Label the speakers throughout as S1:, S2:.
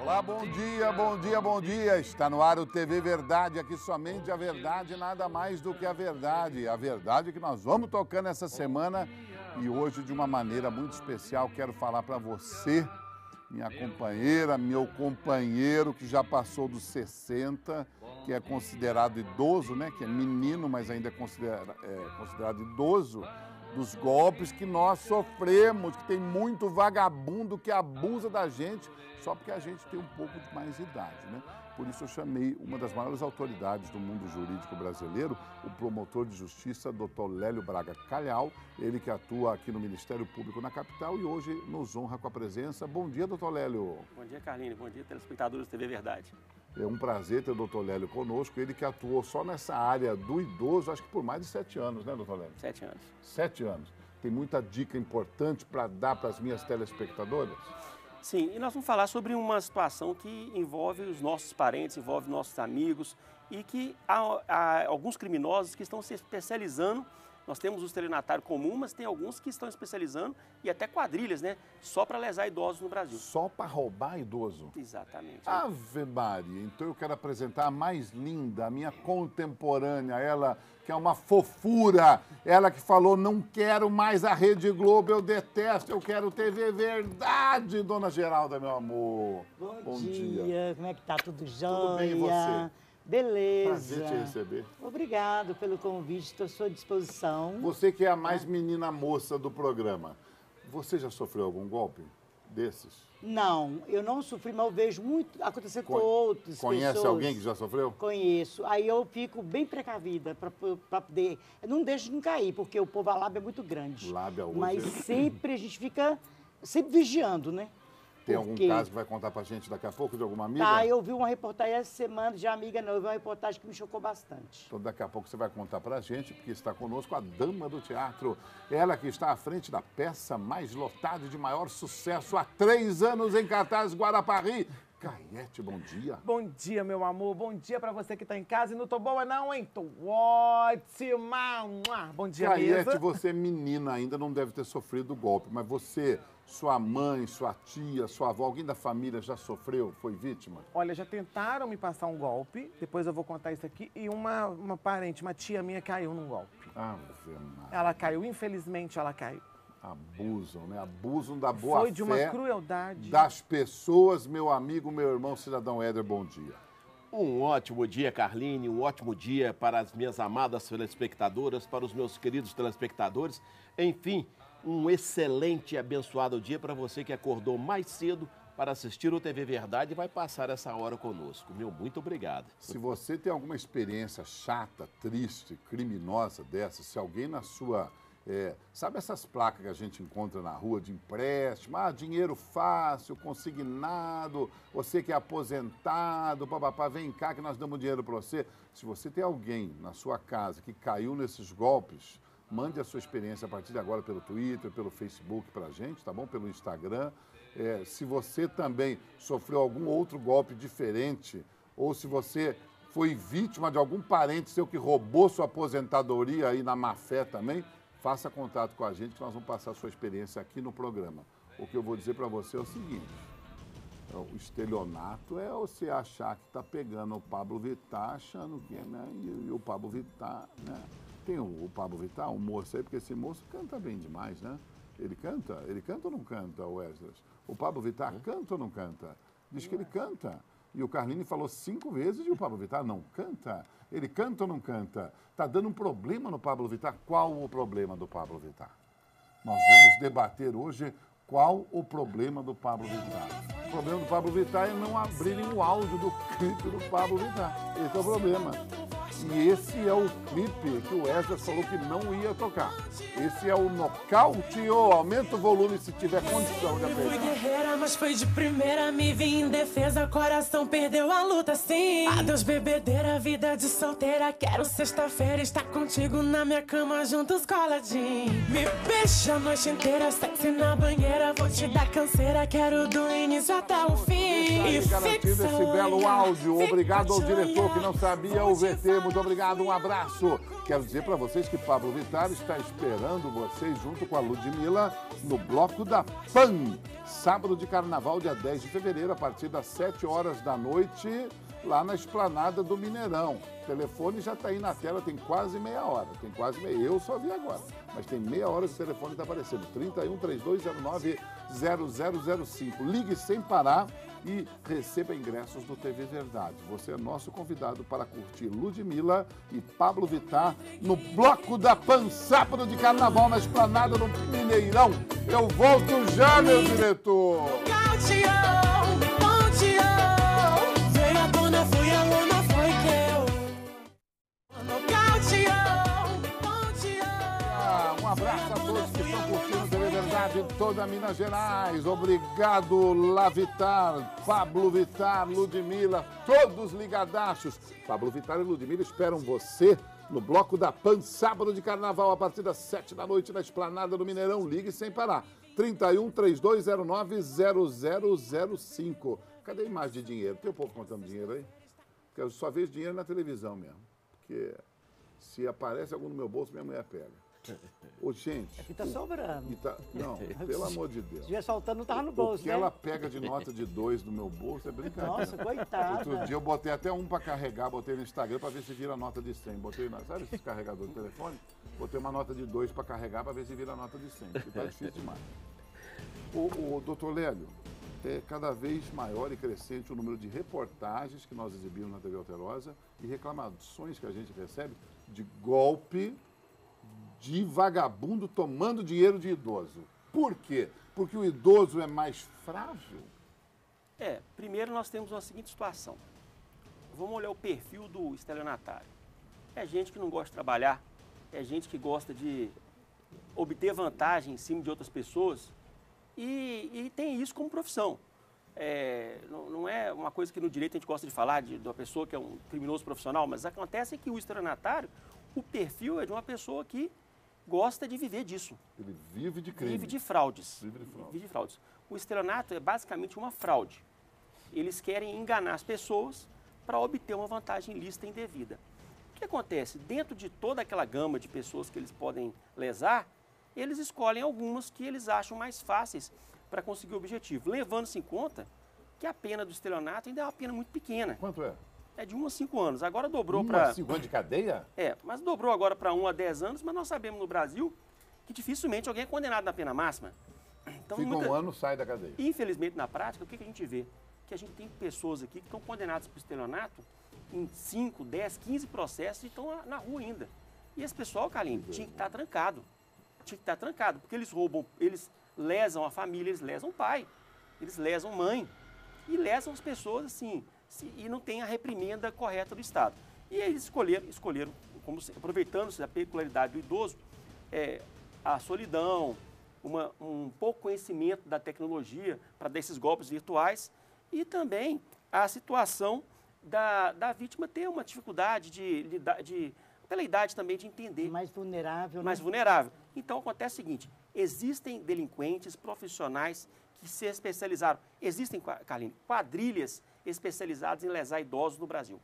S1: Olá, bom dia, bom dia, bom dia. Está no ar o TV Verdade, aqui somente a verdade, nada mais do que a verdade. A verdade que nós vamos tocando essa semana e hoje de uma maneira muito especial quero falar para você, minha companheira, meu companheiro que já passou dos 60, que é considerado idoso, né? Que é menino, mas ainda é, considera, é considerado idoso dos golpes que nós sofremos, que tem muito vagabundo que abusa da gente só porque a gente tem um pouco de mais idade, né? Por isso eu chamei uma das maiores autoridades do mundo jurídico brasileiro, o promotor de justiça, doutor Lélio Braga Calhau, ele que atua aqui no Ministério Público na capital e hoje nos honra com a presença. Bom dia, doutor Lélio.
S2: Bom dia, Carline. Bom dia, telespectadores da TV Verdade.
S1: É um prazer ter o doutor Lélio conosco, ele que atuou só nessa área do idoso, acho que por mais de sete anos, né, doutor Lélio?
S2: Sete anos.
S1: Sete anos. Tem muita dica importante para dar para as minhas telespectadoras?
S2: Sim, e nós vamos falar sobre uma situação que envolve os nossos parentes, envolve nossos amigos e que há, há alguns criminosos que estão se especializando nós temos o estelionatário comum, mas tem alguns que estão especializando e até quadrilhas, né? Só para lesar idosos no Brasil.
S1: Só para roubar idoso?
S2: Exatamente.
S1: Ave Maria, então eu quero apresentar a mais linda, a minha contemporânea, ela que é uma fofura, ela que falou, não quero mais a Rede Globo, eu detesto, eu quero TV Verdade, Dona Geralda, meu amor.
S3: Bom, Bom dia. dia. como é que tá? Tudo jóia?
S1: Tudo bem e você?
S3: Beleza.
S1: Prazer te receber.
S3: Obrigado pelo convite, estou à sua disposição.
S1: Você que é a mais menina moça do programa, você já sofreu algum golpe desses?
S3: Não, eu não sofri, mas eu vejo muito acontecer com outros
S1: Conhece
S3: pessoas.
S1: alguém que já sofreu?
S3: Conheço. Aí eu fico bem precavida para poder... Eu não deixo de não cair, porque o povo a lábia é muito grande.
S1: Lábia hoje.
S3: Mas
S1: é-
S3: sempre a gente fica sempre vigiando, né?
S1: Tem algum caso que vai contar pra gente daqui a pouco de alguma amiga?
S3: Tá, eu vi uma reportagem essa semana, de amiga não, eu vi uma reportagem que me chocou bastante.
S1: Então daqui a pouco você vai contar pra gente, porque está conosco a dama do teatro. Ela que está à frente da peça mais lotada e de maior sucesso há três anos em cartaz Guarapari. Caiete, bom dia.
S4: Bom dia, meu amor. Bom dia pra você que tá em casa. E não tô boa não, hein? Tô ótima. Bom dia,
S1: Caiete,
S4: mesa.
S1: você menina ainda não deve ter sofrido o golpe, mas você, sua mãe, sua tia, sua avó, alguém da família já sofreu, foi vítima?
S4: Olha, já tentaram me passar um golpe. Depois eu vou contar isso aqui. E uma, uma parente, uma tia minha caiu num golpe.
S1: Ave Maria.
S4: Ela caiu, infelizmente ela caiu.
S1: Abusam, né? Abusam da boa
S4: Foi
S1: fé
S4: de uma crueldade.
S1: das pessoas, meu amigo, meu irmão, cidadão Éder, bom dia.
S5: Um ótimo dia, Carline, um ótimo dia para as minhas amadas telespectadoras, para os meus queridos telespectadores. Enfim, um excelente e abençoado dia para você que acordou mais cedo para assistir o TV Verdade e vai passar essa hora conosco. Meu muito obrigado.
S1: Se você tem alguma experiência chata, triste, criminosa dessa, se alguém na sua. é, sabe essas placas que a gente encontra na rua de empréstimo? Ah, dinheiro fácil, consignado, você que é aposentado, papapá, vem cá que nós damos dinheiro para você. Se você tem alguém na sua casa que caiu nesses golpes, mande a sua experiência a partir de agora pelo Twitter, pelo Facebook para a gente, tá bom? Pelo Instagram. É, se você também sofreu algum outro golpe diferente, ou se você foi vítima de algum parente seu que roubou sua aposentadoria aí na má fé também, faça contato com a gente que nós vamos passar a sua experiência aqui no programa. O que eu vou dizer para você é o seguinte: o estelionato é você achar que está pegando o Pablo Vittar, achando que, né? E, e o Pablo Vittar, né? Tem o, o Pablo Vittar, um moço aí, porque esse moço canta bem demais, né? Ele canta? Ele canta ou não canta, Wesley? O Pablo Vittar canta ou não canta? Diz que ele canta. E o Carlini falou cinco vezes e o Pablo Vittar não canta. Ele canta ou não canta? Está dando um problema no Pablo Vittar. Qual o problema do Pablo Vittar? Nós vamos debater hoje qual o problema do Pablo Vittar. O problema do Pablo Vittar é não abrirem o áudio do clipe do Pablo Vittar. Esse é o problema. E esse é o clipe que o Wesley falou que não ia tocar. Esse é o nocauteou. Aumenta o volume se tiver condição de
S6: Fui
S1: apertar.
S6: guerreira, mas foi de primeira. Me vi em defesa, coração perdeu a luta, sim. Adeus, bebedeira, vida de solteira. Quero sexta-feira estar contigo na minha cama, juntos coladinho. Me beija a noite inteira, sexy na banheira. Vou te dar canseira, quero do início até o fim.
S1: Aí, garantido esse belo áudio. Obrigado ao diretor que não sabia o VT. muito obrigado, um abraço. Quero dizer para vocês que Pablo Vittar está esperando vocês junto com a Ludmilla no bloco da PAN. Sábado de carnaval, dia 10 de fevereiro, a partir das 7 horas da noite, lá na esplanada do Mineirão. O telefone já está aí na tela, tem quase meia hora. Tem quase meia. Eu só vi agora. Mas tem meia hora que o telefone está aparecendo. 31 3209 0005. Ligue sem parar e receba ingressos do TV Verdade. Você é nosso convidado para curtir Ludmilla e Pablo Vittar no Bloco da Pan, sábado de carnaval na esplanada do Mineirão. Eu volto já, meu diretor! Em toda Minas Gerais. Obrigado, Lavitar, Pablo Vitar, Ludmilla, todos ligadachos. Pablo Vitar e Ludmilla esperam você no bloco da PAN, sábado de carnaval, a partir das 7 da noite, na esplanada do Mineirão. Ligue sem parar. 31 3209 0005. Cadê a imagem de dinheiro? Tem o povo contando dinheiro aí? Porque eu só vejo dinheiro na televisão mesmo. Porque se aparece algum no meu bolso, minha mulher pega. Ô, gente.
S3: Aqui tá sobrando.
S1: e tá- não, pelo amor de Deus.
S3: Se estiver soltando, não tava no
S1: O
S3: bolso,
S1: que
S3: né?
S1: ela pega de nota de dois no meu bolso é brincadeira.
S3: Nossa, coitada.
S1: Outro dia eu botei até um para carregar, botei no Instagram para ver se vira nota de 100. Botei, na, sabe esses carregadores de telefone? Botei uma nota de dois para carregar para ver se vira nota de 100, porque tá difícil demais. O, o doutor Lélio, é cada vez maior e crescente o número de reportagens que nós exibimos na TV Alterosa e reclamações que a gente recebe de golpe de vagabundo tomando dinheiro de idoso. Por quê? Porque o idoso é mais frágil?
S2: É, primeiro nós temos uma seguinte situação. Vamos olhar o perfil do estelionatário. É gente que não gosta de trabalhar, é gente que gosta de obter vantagem em cima de outras pessoas e, e tem isso como profissão. É, não, não é uma coisa que no direito a gente gosta de falar de, de uma pessoa que é um criminoso profissional, mas acontece que o estelionatário, o perfil é de uma pessoa que gosta de viver disso.
S1: Ele vive de crime.
S2: Vive de fraudes.
S1: Vive de fraudes.
S2: Vive de fraudes. O estelionato é basicamente uma fraude. Eles querem enganar as pessoas para obter uma vantagem ilícita e indevida. O que acontece? Dentro de toda aquela gama de pessoas que eles podem lesar, eles escolhem algumas que eles acham mais fáceis para conseguir o objetivo, levando-se em conta que a pena do estelionato ainda é uma pena muito pequena.
S1: Quanto é?
S2: É de 1 a 5 anos. Agora dobrou para.
S1: cinco anos de cadeia?
S2: É, mas dobrou agora para 1 a 10 anos, mas nós sabemos no Brasil que dificilmente alguém é condenado na pena máxima. Então,
S1: Fica
S2: muita-
S1: um ano, sai da cadeia.
S2: Infelizmente, na prática, o que, que a gente vê? Que a gente tem pessoas aqui que estão condenadas por estelionato em 5, 10, 15 processos e estão na- rua ainda. E esse pessoal, Carlinhos, tinha que estar trancado. Tinha que estar trancado, porque eles roubam, eles lesam a família, eles lesam o pai, eles lesam mãe. E lesam as pessoas assim, se- e não tem a reprimenda correta do Estado. E eles escolheram, escolheram como se- aproveitando-se da peculiaridade do idoso, é, a solidão, uma- um pouco conhecimento da tecnologia para desses golpes virtuais e também a situação da, da vítima ter uma dificuldade de, lidar- de, pela idade também de entender
S3: Mais vulnerável, né?
S2: mais vulnerável. Então acontece o seguinte: existem delinquentes profissionais que se especializaram. Existem, Ca- Carlinhos, quadrilhas especializadas em lesar idosos no Brasil.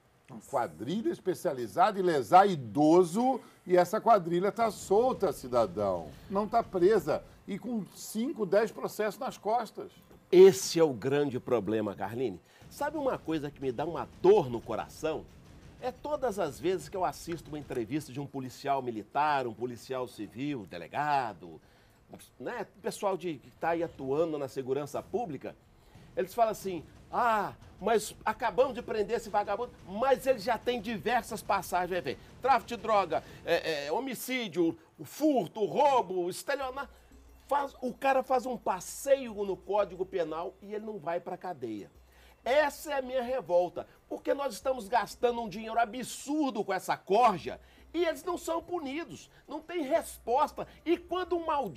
S1: Quadrilha especializada em lesar idoso e essa quadrilha está solta, cidadão. Não está presa. E com 5, 10 processos nas costas.
S5: Esse é o grande problema, Carline. Sabe uma coisa que me dá uma dor no coração? É todas as vezes que eu assisto uma entrevista de um policial militar, um policial civil, delegado, né, pessoal de, que está aí atuando na segurança pública, eles falam assim: ah, mas acabamos de prender esse vagabundo, mas ele já tem diversas passagens, ver. Tráfico de droga, é, é, homicídio, furto, roubo, estelionato. Faz, o cara faz um passeio no Código Penal e ele não vai para cadeia. Essa é a minha revolta, porque nós estamos gastando um dinheiro absurdo com essa corja e eles não são punidos, não tem resposta. E quando um maldito